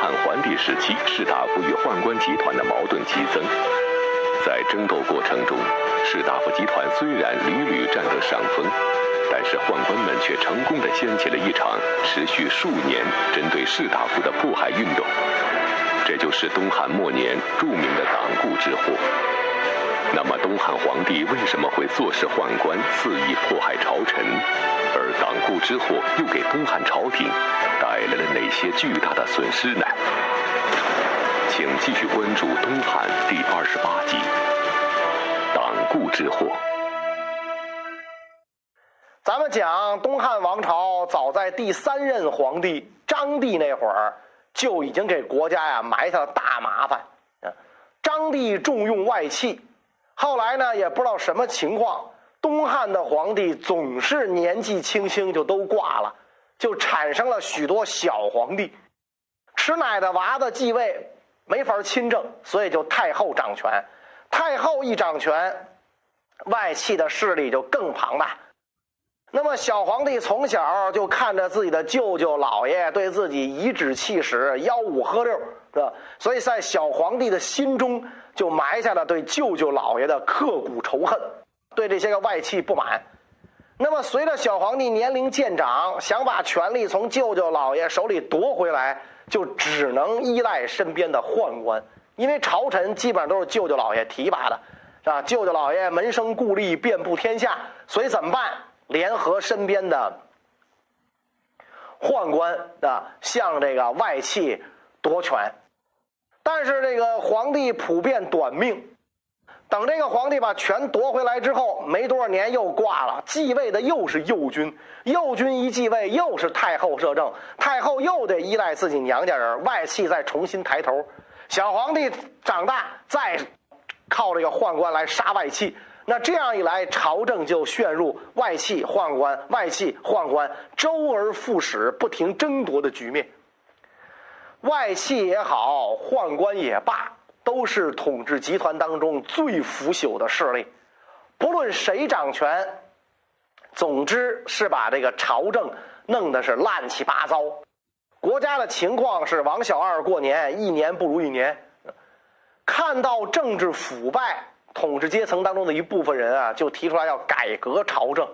汉桓帝时期士大夫与宦官集团的矛盾激增，在争斗过程中，士大夫集团虽然屡屡占得上风，但是宦官们却成功的掀起了一场持续数年针对士大夫的迫害运动。这就是东汉末年著名的党锢之祸。那么，东汉皇帝为什么会坐视宦官肆意迫害朝臣？而党锢之祸又给东汉朝廷带来了哪些巨大的损失呢？请继续关注《东汉》第二十八集《党锢之祸》。咱们讲东汉王朝，早在第三任皇帝张帝那会儿，就已经给国家呀埋下了大麻烦。张帝重用外戚。后来呢，也不知道什么情况，东汉的皇帝总是年纪轻轻就都挂了，就产生了许多小皇帝。吃奶的娃子继位没法亲政，所以就太后掌权。太后一掌权，外戚的势力就更庞大。那么小皇帝从小就看着自己的舅舅姥爷对自己颐指气使、吆五喝六，是吧？所以在小皇帝的心中。就埋下了对舅舅老爷的刻骨仇恨，对这些个外戚不满。那么，随着小皇帝年龄渐长，想把权力从舅舅老爷手里夺回来，就只能依赖身边的宦官，因为朝臣基本上都是舅舅老爷提拔的，是吧？舅舅老爷门生故吏遍布天下，所以怎么办？联合身边的宦官啊，向这个外戚夺权。但是这个皇帝普遍短命，等这个皇帝把权夺回来之后，没多少年又挂了，继位的又是右军，右军一继位又是太后摄政，太后又得依赖自己娘家人，外戚再重新抬头，小皇帝长大再靠这个宦官来杀外戚，那这样一来，朝政就陷入外戚宦官、外戚宦官周而复始、不停争夺的局面。外戚也好，宦官也罢，都是统治集团当中最腐朽的势力。不论谁掌权，总之是把这个朝政弄得是乱七八糟。国家的情况是王小二过年，一年不如一年。看到政治腐败，统治阶层当中的一部分人啊，就提出来要改革朝政。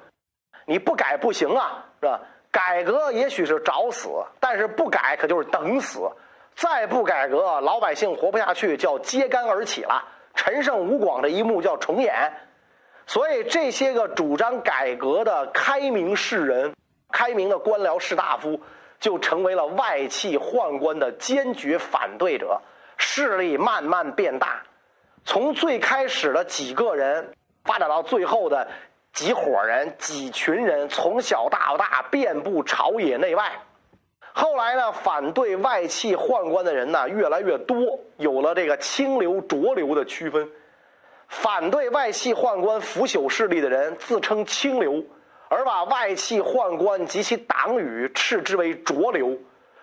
你不改不行啊，是吧？改革也许是找死，但是不改可就是等死。再不改革，老百姓活不下去，叫揭竿而起了。陈胜吴广这一幕叫重演。所以这些个主张改革的开明士人、开明的官僚士大夫，就成为了外戚宦官的坚决反对者，势力慢慢变大。从最开始的几个人，发展到最后的。几伙人、几群人，从小到大遍布朝野内外。后来呢，反对外戚宦官的人呢越来越多，有了这个清流浊流的区分。反对外戚宦官腐朽势力的人自称清流，而把外戚宦官及其党羽斥之为浊流。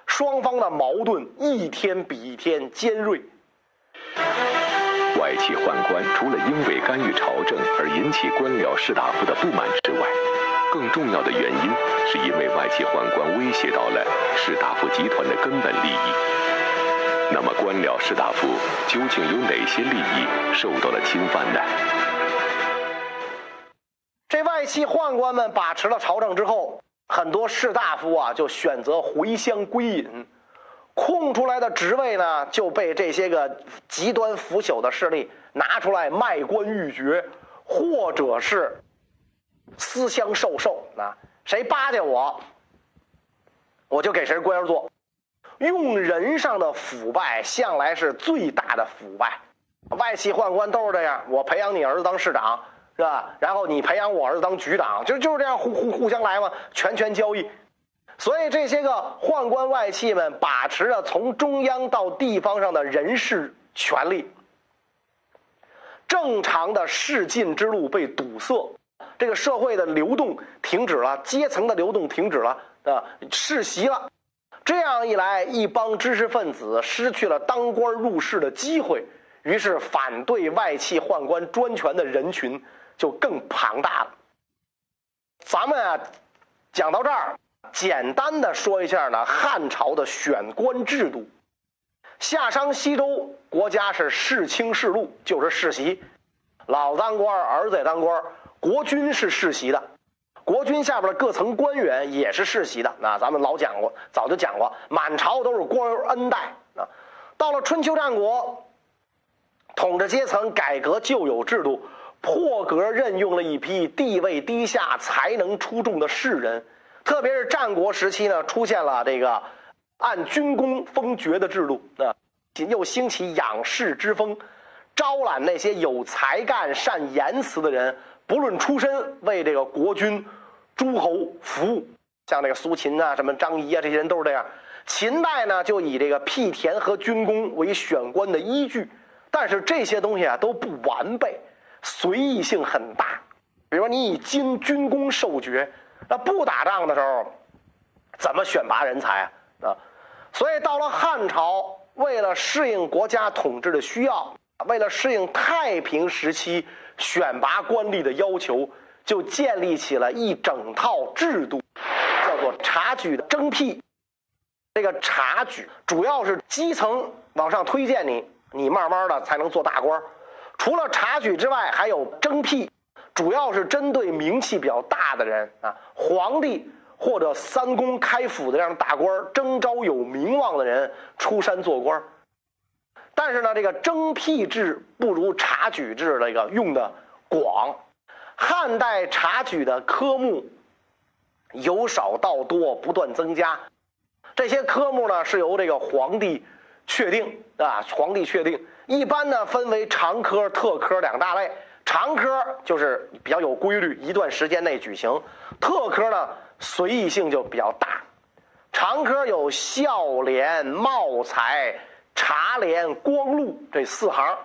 双方的矛盾一天比一天尖锐。外戚宦官除了因为干预朝政而引起官僚士大夫的不满之外，更重要的原因是因为外戚宦官威胁到了士大夫集团的根本利益。那么，官僚士大夫究竟有哪些利益受到了侵犯呢？这外戚宦官们把持了朝政之后，很多士大夫啊就选择回乡归隐。空出来的职位呢，就被这些个极端腐朽的势力拿出来卖官鬻爵，或者是私相授受啊。谁巴结我，我就给谁官做。用人上的腐败，向来是最大的腐败。外戚宦官都是这样，我培养你儿子当市长，是吧？然后你培养我儿子当局长，就就是这样互互互相来嘛，权权交易。所以这些个宦官外戚们把持着从中央到地方上的人事权力，正常的仕进之路被堵塞，这个社会的流动停止了，阶层的流动停止了，啊，世袭了。这样一来，一帮知识分子失去了当官入仕的机会，于是反对外戚宦官专权的人群就更庞大了。咱们啊，讲到这儿。简单的说一下呢，汉朝的选官制度，夏商西周国家是世卿世禄，就是世袭，老当官，儿子也当官，国君是世袭的，国君下边的各层官员也是世袭的。那咱们老讲过，早就讲过，满朝都是官恩戴啊。到了春秋战国，统治阶层改革旧有制度，破格任用了一批地位低下、才能出众的士人。特别是战国时期呢，出现了这个按军功封爵的制度啊，又兴起养士之风，招揽那些有才干、善言辞的人，不论出身，为这个国君、诸侯服务。像这个苏秦啊、什么张仪啊，这些人都是这样。秦代呢，就以这个辟田和军功为选官的依据，但是这些东西啊都不完备，随意性很大。比如说，你以军军功授爵。那不打仗的时候，怎么选拔人才啊？啊，所以到了汉朝，为了适应国家统治的需要，为了适应太平时期选拔官吏的要求，就建立起了一整套制度，叫做察举的征辟。这个察举主要是基层往上推荐你，你慢慢的才能做大官。除了察举之外，还有征辟。主要是针对名气比较大的人啊，皇帝或者三公开府的这样大官，征召有名望的人出山做官。但是呢，这个征辟制不如察举制这个用的广。汉代察举的科目由少到多，不断增加。这些科目呢是由这个皇帝确定啊，皇帝确定。一般呢分为常科、特科两大类。常科就是比较有规律，一段时间内举行；特科呢，随意性就比较大。常科有孝廉、茂才、察廉、光禄这四行，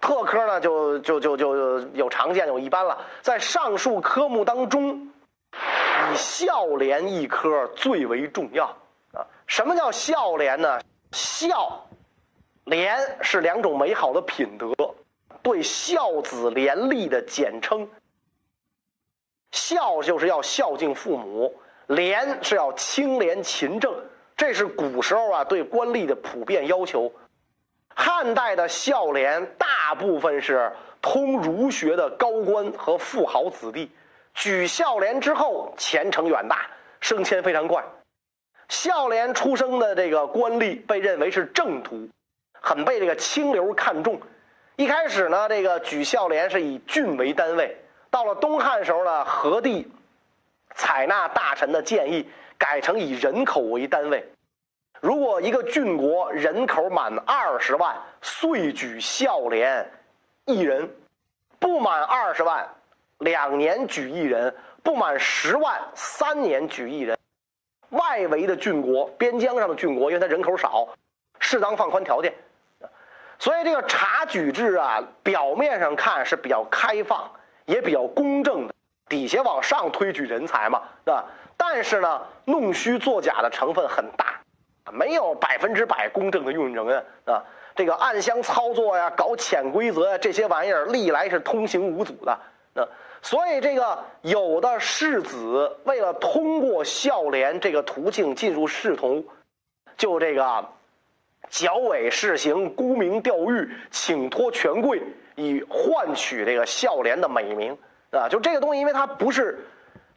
特科呢就就就就有常见有一般了。在上述科目当中，以孝廉一科最为重要啊。什么叫孝廉呢？孝廉是两种美好的品德。对孝子廉吏的简称，孝就是要孝敬父母，廉是要清廉勤政，这是古时候啊对官吏的普遍要求。汉代的孝廉大部分是通儒学的高官和富豪子弟，举孝廉之后前程远大，升迁非常快。孝廉出生的这个官吏被认为是正途，很被这个清流看重。一开始呢，这个举孝廉是以郡为单位。到了东汉时候呢，何帝采纳大臣的建议，改成以人口为单位。如果一个郡国人口满二十万，遂举孝廉一人；不满二十万，两年举一人；不满十万，三年举一人。外围的郡国、边疆上的郡国，因为它人口少，适当放宽条件。所以这个察举制啊，表面上看是比较开放，也比较公正的，底下往上推举人才嘛，是吧？但是呢，弄虚作假的成分很大，没有百分之百公正的用人啊，这个暗箱操作呀，搞潜规则呀，这些玩意儿历来是通行无阻的。啊，所以这个有的士子为了通过孝廉这个途径进入仕途，就这个。剿伪示行，沽名钓誉，请托权贵，以换取这个孝廉的美名啊！就这个东西，因为它不是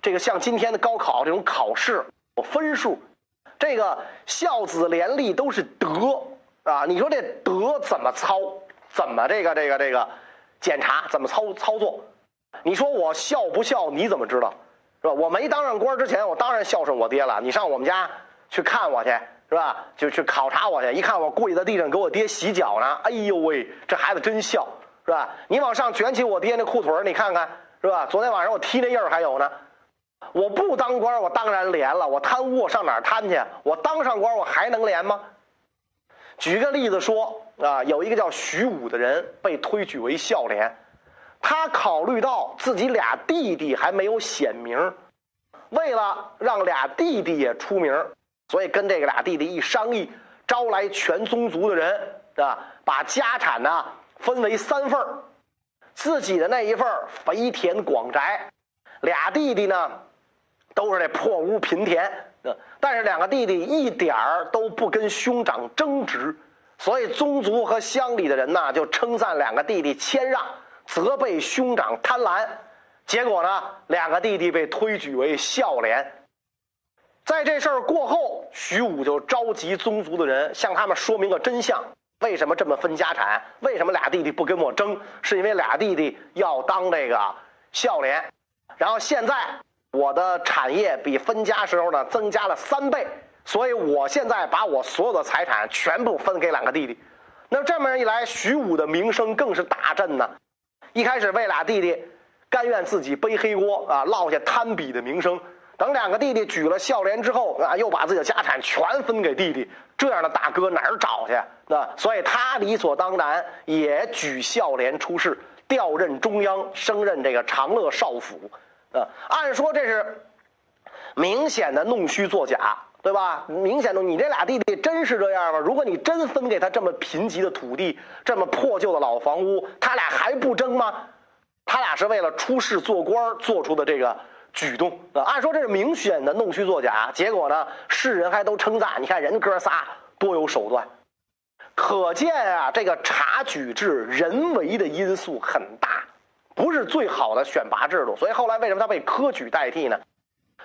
这个像今天的高考这种考试分数，这个孝子廉吏都是德啊！你说这德怎么操？怎么这个这个这个检查？怎么操操作？你说我孝不孝？你怎么知道？是吧？我没当上官之前，我当然孝顺我爹了。你上我们家去看我去。是吧？就去考察我去，一看我跪在地上给我爹洗脚呢。哎呦喂，这孩子真孝，是吧？你往上卷起我爹那裤腿你看看，是吧？昨天晚上我踢那印儿还有呢。我不当官，我当然连了。我贪污，我上哪儿贪去？我当上官，我还能连吗？举个例子说啊，有一个叫徐武的人被推举为孝廉，他考虑到自己俩弟弟还没有显名，为了让俩弟弟也出名。所以跟这个俩弟弟一商议，招来全宗族的人，是吧？把家产呢分为三份自己的那一份肥田广宅，俩弟弟呢都是这破屋贫田，但是两个弟弟一点儿都不跟兄长争执，所以宗族和乡里的人呢，就称赞两个弟弟谦让，责备兄长贪婪。结果呢，两个弟弟被推举为孝廉。在这事儿过后，徐武就召集宗族的人，向他们说明个真相：为什么这么分家产？为什么俩弟弟不跟我争？是因为俩弟弟要当这个孝廉。然后现在我的产业比分家时候呢增加了三倍，所以我现在把我所有的财产全部分给两个弟弟。那这么一来，徐武的名声更是大振呢。一开始为俩弟弟。甘愿自己背黑锅啊，落下贪比的名声。等两个弟弟举了孝廉之后啊，又把自己的家产全分给弟弟，这样的大哥哪儿找去？那，所以他理所当然也举孝廉出仕，调任中央，升任这个长乐少府。啊，按说这是明显的弄虚作假，对吧？明显的，你这俩弟弟真是这样吗？如果你真分给他这么贫瘠的土地，这么破旧的老房屋，他俩还不争吗？他俩是为了出仕做官做出的这个举动啊！按说这是明显的弄虚作假，结果呢，世人还都称赞。你看人哥仨多有手段，可见啊，这个察举制人为的因素很大，不是最好的选拔制度。所以后来为什么他被科举代替呢？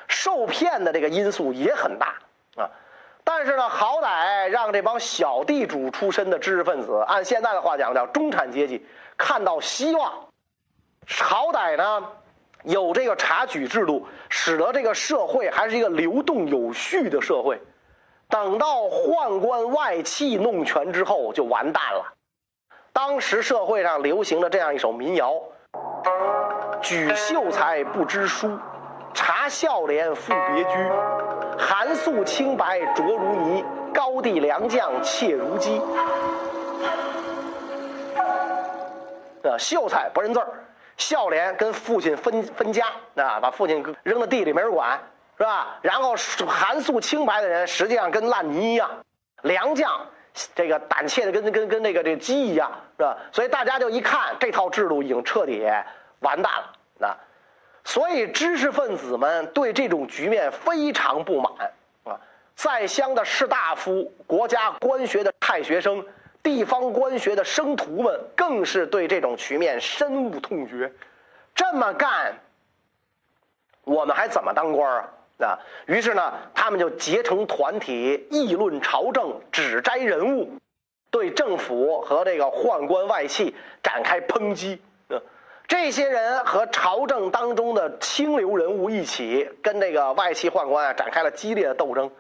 受骗的这个因素也很大啊！但是呢，好歹让这帮小地主出身的知识分子，按现在的话讲叫中产阶级，看到希望。好歹呢，有这个察举制度，使得这个社会还是一个流动有序的社会。等到宦官外戚弄权之后，就完蛋了。当时社会上流行的这样一首民谣：“举秀才不知书，察孝廉复别居。寒素清白浊如泥，高地良将怯如鸡。”呃，秀才不认字儿。孝廉跟父亲分分家啊，把父亲扔到地里没人管，是吧？然后寒素清白的人，实际上跟烂泥一样。良将，这个胆怯的跟跟跟那个这鸡一样，是吧？所以大家就一看这套制度已经彻底完蛋了，那所以知识分子们对这种局面非常不满啊。在乡的士大夫、国家官学的太学生。地方官学的生徒们更是对这种局面深恶痛绝，这么干，我们还怎么当官啊？啊，于是呢，他们就结成团体议论朝政，指摘人物，对政府和这个宦官外戚展开抨击。这些人和朝政当中的清流人物一起，跟这个外戚宦官啊展开了激烈的斗争。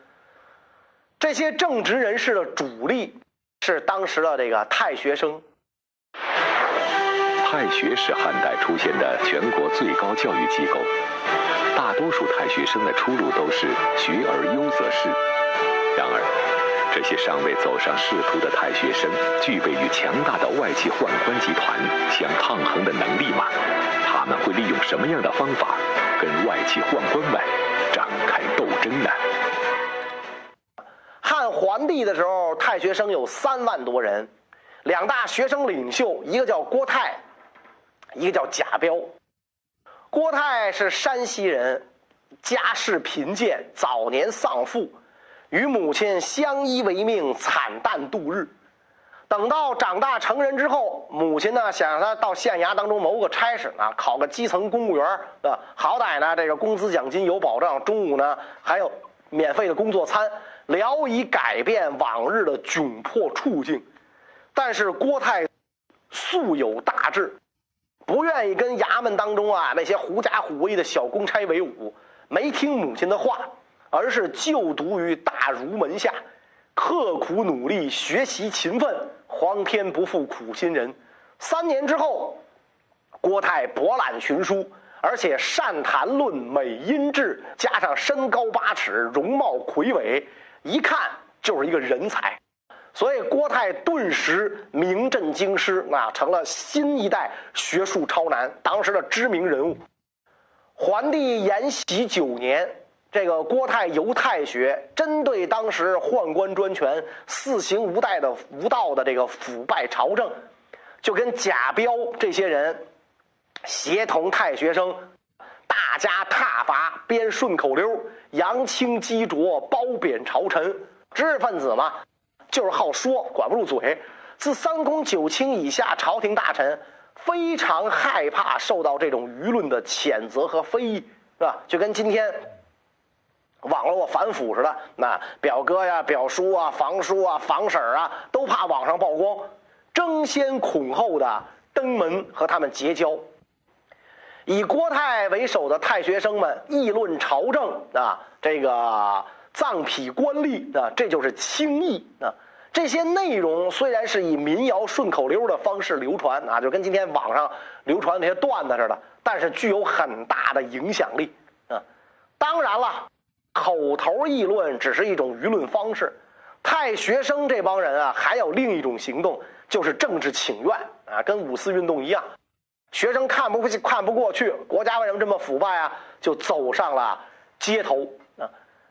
这些正直人士的主力。是当时的这个太学生。太学是汉代出现的全国最高教育机构，大多数太学生的出路都是学而优则仕。然而，这些尚未走上仕途的太学生，具备与强大的外戚宦官集团相抗衡的能力吗？他们会利用什么样的方法跟外戚宦官们展开斗争呢？汉桓帝的时候，太学生有三万多人，两大学生领袖，一个叫郭泰，一个叫贾彪。郭泰是山西人，家世贫贱，早年丧父，与母亲相依为命，惨淡度日。等到长大成人之后，母亲呢想让他到县衙当中谋个差事啊，考个基层公务员啊，好歹呢这个工资奖金有保障，中午呢还有免费的工作餐。聊以改变往日的窘迫处境，但是郭泰素有大志，不愿意跟衙门当中啊那些狐假虎威的小公差为伍，没听母亲的话，而是就读于大儒门下，刻苦努力学习勤奋，皇天不负苦心人。三年之后，郭泰博览群书，而且善谈论，美音质，加上身高八尺，容貌魁伟。一看就是一个人才，所以郭泰顿时名震京师啊，成了新一代学术超男，当时的知名人物。桓帝延禧九年，这个郭泰游太学，针对当时宦官专权、四行无代的无道的这个腐败朝政，就跟贾彪这些人协同太学生。大家挞伐，编顺口溜，扬清激浊，褒贬朝臣。知识分子嘛，就是好说，管不住嘴。自三公九卿以下，朝廷大臣非常害怕受到这种舆论的谴责和非议，是吧？就跟今天网络反腐似的，那表哥呀、表叔啊、房叔啊、房婶啊，都怕网上曝光，争先恐后的登门和他们结交。以郭泰为首的太学生们议论朝政啊，这个藏痞官吏啊，这就是轻议啊。这些内容虽然是以民谣顺口溜的方式流传啊，就跟今天网上流传那些段子似的，但是具有很大的影响力啊。当然了，口头议论只是一种舆论方式，太学生这帮人啊，还有另一种行动，就是政治请愿啊，跟五四运动一样。学生看不看不过去，国家为什么这么腐败啊？就走上了街头啊！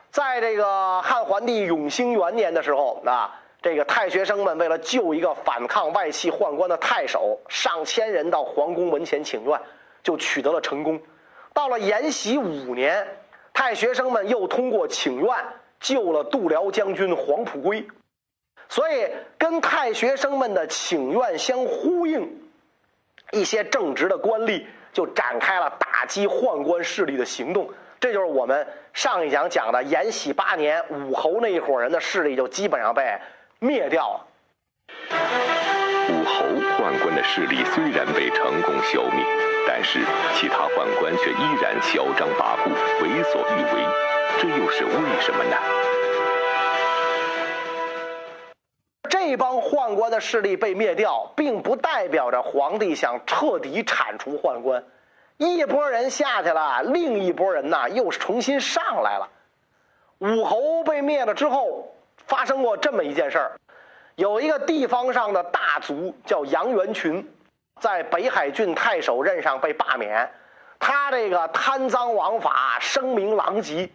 在这个汉桓帝永兴元年的时候啊，这个太学生们为了救一个反抗外戚宦官的太守，上千人到皇宫门前请愿，就取得了成功。到了延禧五年，太学生们又通过请愿救了度辽将军黄埔圭，所以跟太学生们的请愿相呼应。一些正直的官吏就展开了打击宦官势力的行动，这就是我们上一讲讲的延禧八年武侯那一伙人的势力就基本上被灭掉了。宦官的势力虽然被成功消灭，但是其他宦官却依然嚣张跋扈、为所欲为，这又是为什么呢？这帮宦官的势力被灭掉，并不代表着皇帝想彻底铲除宦官。一拨人下去了，另一拨人呢又重新上来了。武侯被灭了之后，发生过这么一件事儿：有一个地方上的大族叫杨元群，在北海郡太守任上被罢免。他这个贪赃枉法，声名狼藉。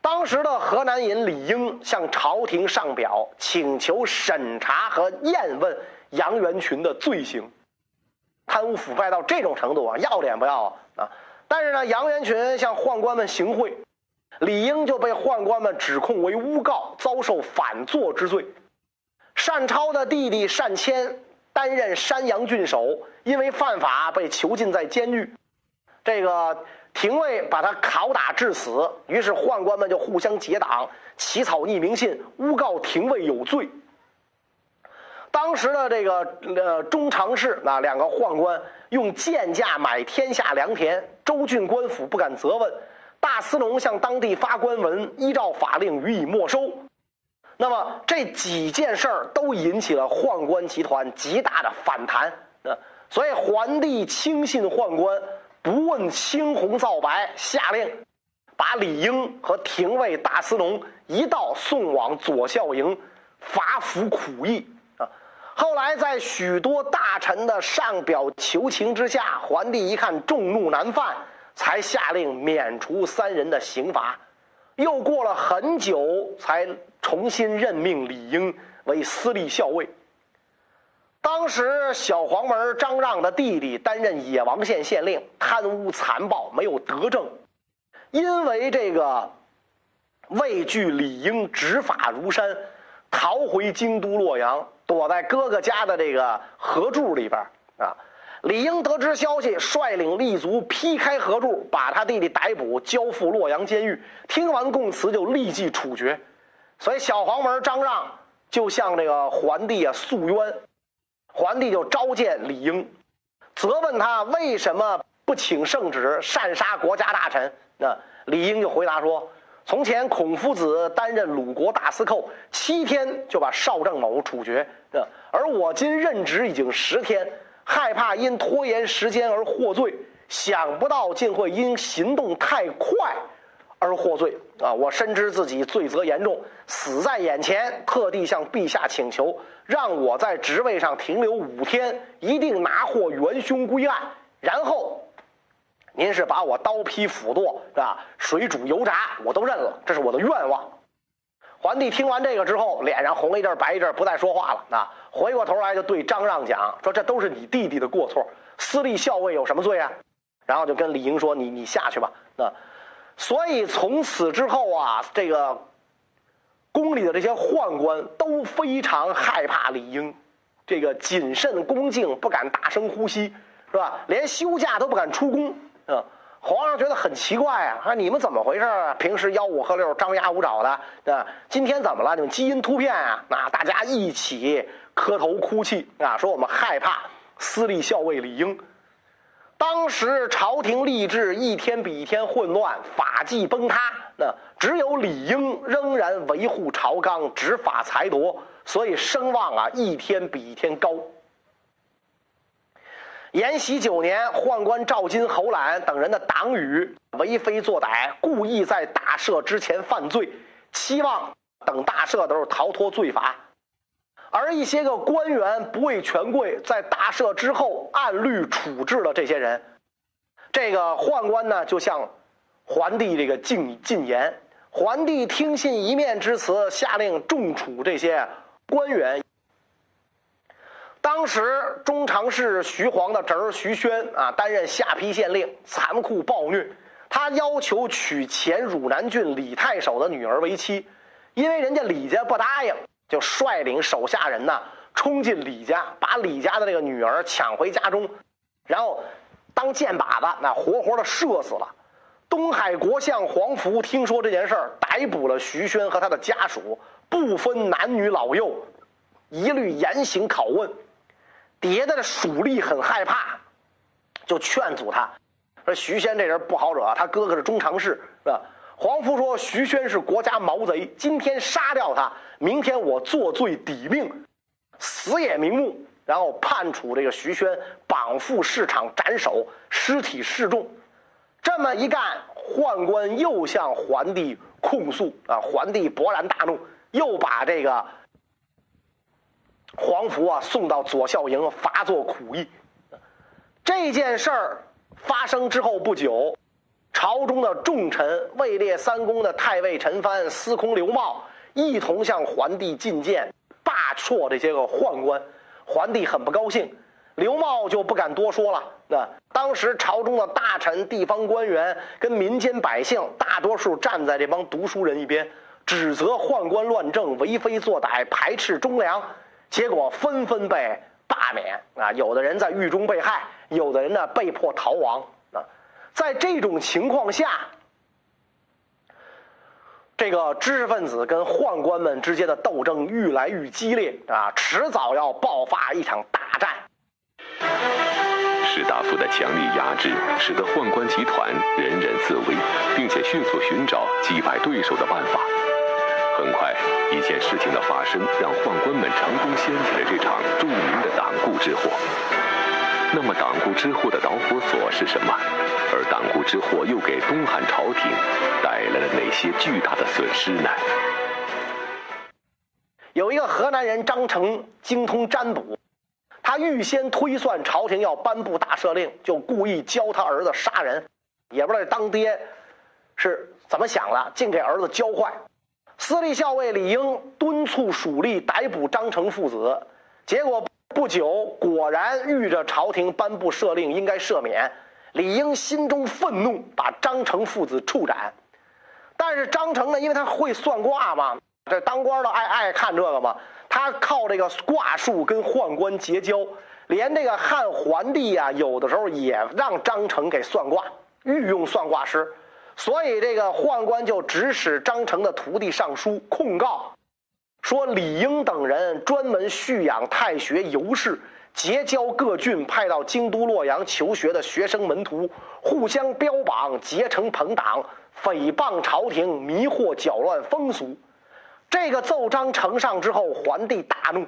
当时的河南尹李英向朝廷上表，请求审查和验问杨元群的罪行，贪污腐败到这种程度啊，要脸不要啊？啊但是呢，杨元群向宦官们行贿，李英就被宦官们指控为诬告，遭受反坐之罪。单超的弟弟单谦担任山阳郡守，因为犯法被囚禁在监狱。这个。廷尉把他拷打致死，于是宦官们就互相结党，起草匿名信，诬告廷尉有罪。当时的这个呃中常侍啊，两个宦官用贱价买天下良田，州郡官府不敢责问，大司农向当地发官文，依照法令予以没收。那么这几件事儿都引起了宦官集团极大的反弹啊，所以皇帝轻信宦官。不问青红皂白，下令把李英和廷尉大司农一道送往左校营罚服苦役啊！后来在许多大臣的上表求情之下，皇帝一看众怒难犯，才下令免除三人的刑罚。又过了很久，才重新任命李英为司隶校尉。当时小黄门张让的弟弟担任野王县县令，贪污残暴，没有德政。因为这个畏惧李英执法如山，逃回京都洛阳，躲在哥哥家的这个合住里边啊。李英得知消息，率领立足劈开河柱，把他弟弟逮捕，交付洛阳监狱。听完供词，就立即处决。所以小黄门张让就向这个桓帝啊诉冤。皇帝就召见李英，责问他为什么不请圣旨擅杀国家大臣。那李英就回答说：“从前孔夫子担任鲁国大司寇，七天就把邵正谋处决，而我今任职已经十天，害怕因拖延时间而获罪，想不到竟会因行动太快。”而获罪啊！我深知自己罪责严重，死在眼前，特地向陛下请求，让我在职位上停留五天，一定拿获元凶归案。然后，您是把我刀劈斧剁是吧？水煮油炸我都认了，这是我的愿望。皇帝听完这个之后，脸上红一阵白一阵，不再说话了啊！回过头来就对张让讲说：“这都是你弟弟的过错，私立校尉有什么罪啊？”然后就跟李英说：“你你下去吧。”那。所以从此之后啊，这个宫里的这些宦官都非常害怕李英，这个谨慎恭敬，不敢大声呼吸，是吧？连休假都不敢出宫啊！皇上觉得很奇怪啊，说你们怎么回事啊？平时吆五喝六、张牙舞爪的，啊，今天怎么了？你们基因突变啊？那大家一起磕头哭泣啊，说我们害怕私立校尉李英。当时朝廷吏治一天比一天混乱，法纪崩塌，那只有李英仍然维护朝纲，执法裁夺，所以声望啊一天比一天高。延禧九年，宦官赵金、侯览等人的党羽为非作歹，故意在大赦之前犯罪，期望等大赦的时候逃脱罪罚。而一些个官员不畏权贵，在大赦之后按律处置了这些人。这个宦官呢，就向皇帝这个进进言。皇帝听信一面之词，下令重处这些官员。当时中常侍徐晃的侄儿徐宣啊，担任下邳县令，残酷暴虐。他要求娶前汝南郡李太守的女儿为妻，因为人家李家不答应。就率领手下人呢，冲进李家，把李家的这个女儿抢回家中，然后当箭靶子，那活活的射死了。东海国相黄福听说这件事儿，逮捕了徐宣和他的家属，不分男女老幼，一律严刑拷问。底下的属吏很害怕，就劝阻他，说徐宣这人不好惹，他哥哥是中常侍，是吧？黄福说：“徐宣是国家毛贼，今天杀掉他，明天我作罪抵命，死也瞑目。然后判处这个徐宣绑赴市场斩首，尸体示众。这么一干，宦官又向桓帝控诉啊！桓帝勃然大怒，又把这个黄福啊送到左校营罚做苦役。这件事儿发生之后不久。”朝中的重臣位列三公的太尉陈蕃、司空刘茂一同向桓帝进谏，罢黜这些个宦官。桓帝很不高兴，刘茂就不敢多说了。那当时朝中的大臣、地方官员跟民间百姓，大多数站在这帮读书人一边，指责宦官乱政、为非作歹、排斥忠良，结果纷纷被罢免。啊，有的人在狱中被害，有的人呢被迫逃亡啊。在这种情况下，这个知识分子跟宦官们之间的斗争愈来愈激烈啊，迟早要爆发一场大战。士大夫的强力压制，使得宦官集团人人自危，并且迅速寻找击败对手的办法。很快，一件事情的发生，让宦官们成功掀起了这场著名的党锢之祸。那么，党锢之祸的导火索是什么？而党锢之祸又给东汉朝廷带来了哪些巨大的损失呢？有一个河南人张成精通占卜，他预先推算朝廷要颁布大赦令，就故意教他儿子杀人，也不知道当爹是怎么想的，竟给儿子教坏。司隶校尉李英敦促属吏逮捕张成父子，结果。不久，果然遇着朝廷颁布赦令，应该赦免。李英心中愤怒，把张成父子处斩。但是张成呢，因为他会算卦嘛，这当官的爱爱看这个嘛，他靠这个卦术跟宦官结交，连这个汉桓帝啊，有的时候也让张成给算卦，御用算卦师。所以这个宦官就指使张成的徒弟上书控告。说李英等人专门蓄养太学游士，结交各郡派到京都洛阳求学的学生门徒，互相标榜，结成朋党，诽谤朝廷，迷惑搅乱风俗。这个奏章呈上之后，桓帝大怒。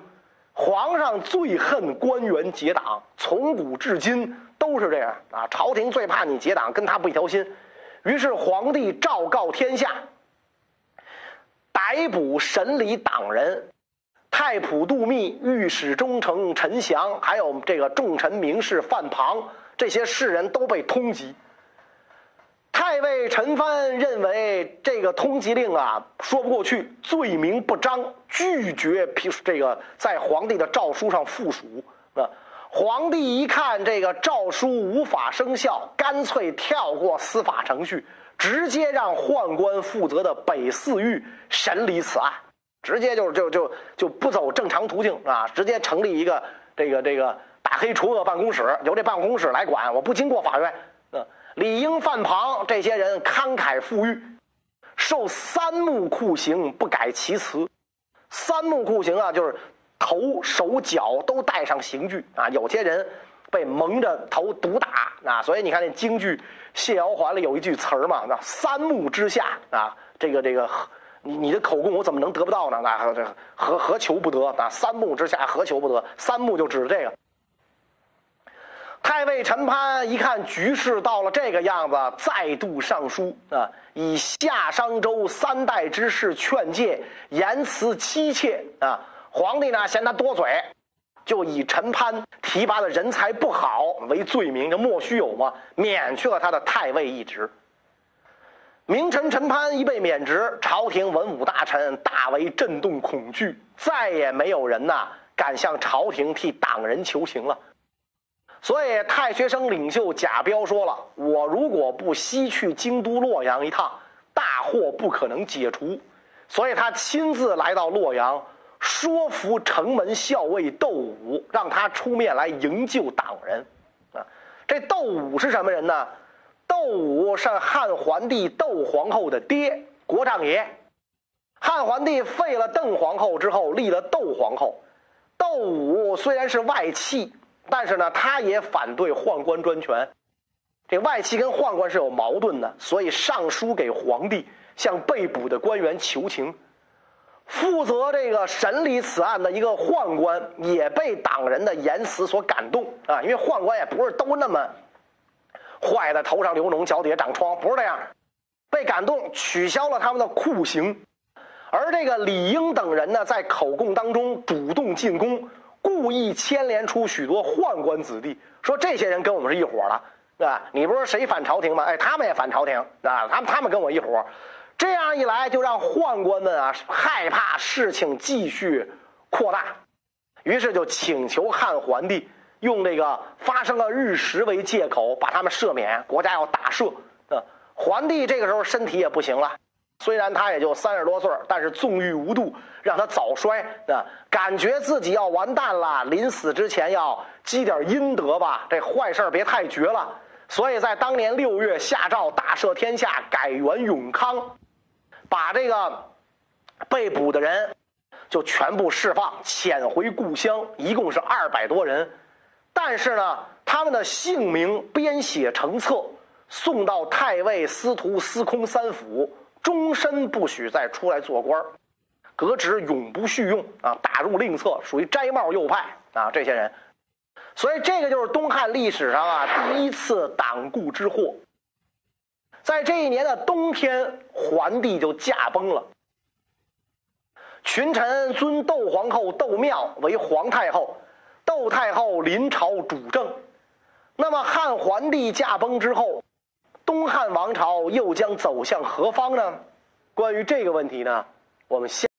皇上最恨官员结党，从古至今都是这样啊！朝廷最怕你结党，跟他不一条心。于是皇帝昭告天下。逮捕审理党人，太仆杜密、御史中丞陈祥，还有这个重臣名士范庞，这些士人都被通缉。太尉陈蕃认为这个通缉令啊说不过去，罪名不彰，拒绝批这个在皇帝的诏书上附属。啊，皇帝一看这个诏书无法生效，干脆跳过司法程序。直接让宦官负责的北寺狱审理此案。直接就就就就不走正常途径啊，直接成立一个这个这个大黑除恶办公室，由这办公室来管，我不经过法院。嗯，李应、范庞这些人慷慨赴狱，受三目酷刑，不改其词。三目酷刑啊，就是头、手、脚都带上刑具啊。有些人被蒙着头毒打啊，所以你看那京剧《谢瑶环》里有一句词儿嘛，那三目之下啊，这个这个，你你的口供我怎么能得不到呢？那这何何求不得啊？三目之下何求不得？三目就指这个。太尉陈潘一看局势到了这个样子，再度上书啊，以夏商周三代之事劝诫，言辞凄切啊。皇帝呢嫌他多嘴，就以陈潘提拔的人才不好为罪名，就莫须有嘛，免去了他的太尉一职。名臣陈潘一被免职，朝廷文武大臣大为震动恐惧，再也没有人呐敢向朝廷替党人求情了。所以，太学生领袖贾彪说了：“我如果不西去京都洛阳一趟，大祸不可能解除。”所以他亲自来到洛阳，说服城门校尉窦武，让他出面来营救党人。啊，这窦武是什么人呢？窦武是汉桓帝窦皇后的爹，国丈爷。汉桓帝废了邓皇后之后，立了窦皇后。窦武虽然是外戚。但是呢，他也反对宦官专权，这外戚跟宦官是有矛盾的，所以上书给皇帝，向被捕的官员求情。负责这个审理此案的一个宦官也被党人的言辞所感动啊，因为宦官也不是都那么坏的，头上流脓，脚底下长疮，不是这样，被感动，取消了他们的酷刑。而这个李英等人呢，在口供当中主动进攻。故意牵连出许多宦官子弟，说这些人跟我们是一伙的，对吧？你不是谁反朝廷吗？哎，他们也反朝廷，啊，他们他们跟我一伙，这样一来就让宦官们啊害怕事情继续扩大，于是就请求汉桓帝用这个发生了日食为借口，把他们赦免，国家要大赦。啊，桓帝这个时候身体也不行了。虽然他也就三十多岁但是纵欲无度，让他早衰啊！感觉自己要完蛋了，临死之前要积点阴德吧，这坏事别太绝了。所以在当年六月下诏大赦天下，改元永康，把这个被捕的人就全部释放，遣回故乡，一共是二百多人。但是呢，他们的姓名编写成册，送到太尉、司徒、司空三府。终身不许再出来做官革职永不续用啊！打入令册，属于摘帽右派啊！这些人，所以这个就是东汉历史上啊第一次党锢之祸。在这一年的冬天，桓帝就驾崩了。群臣尊窦皇后窦庙为皇太后，窦太后临朝主政。那么汉桓帝驾崩之后。东汉王朝又将走向何方呢？关于这个问题呢，我们下。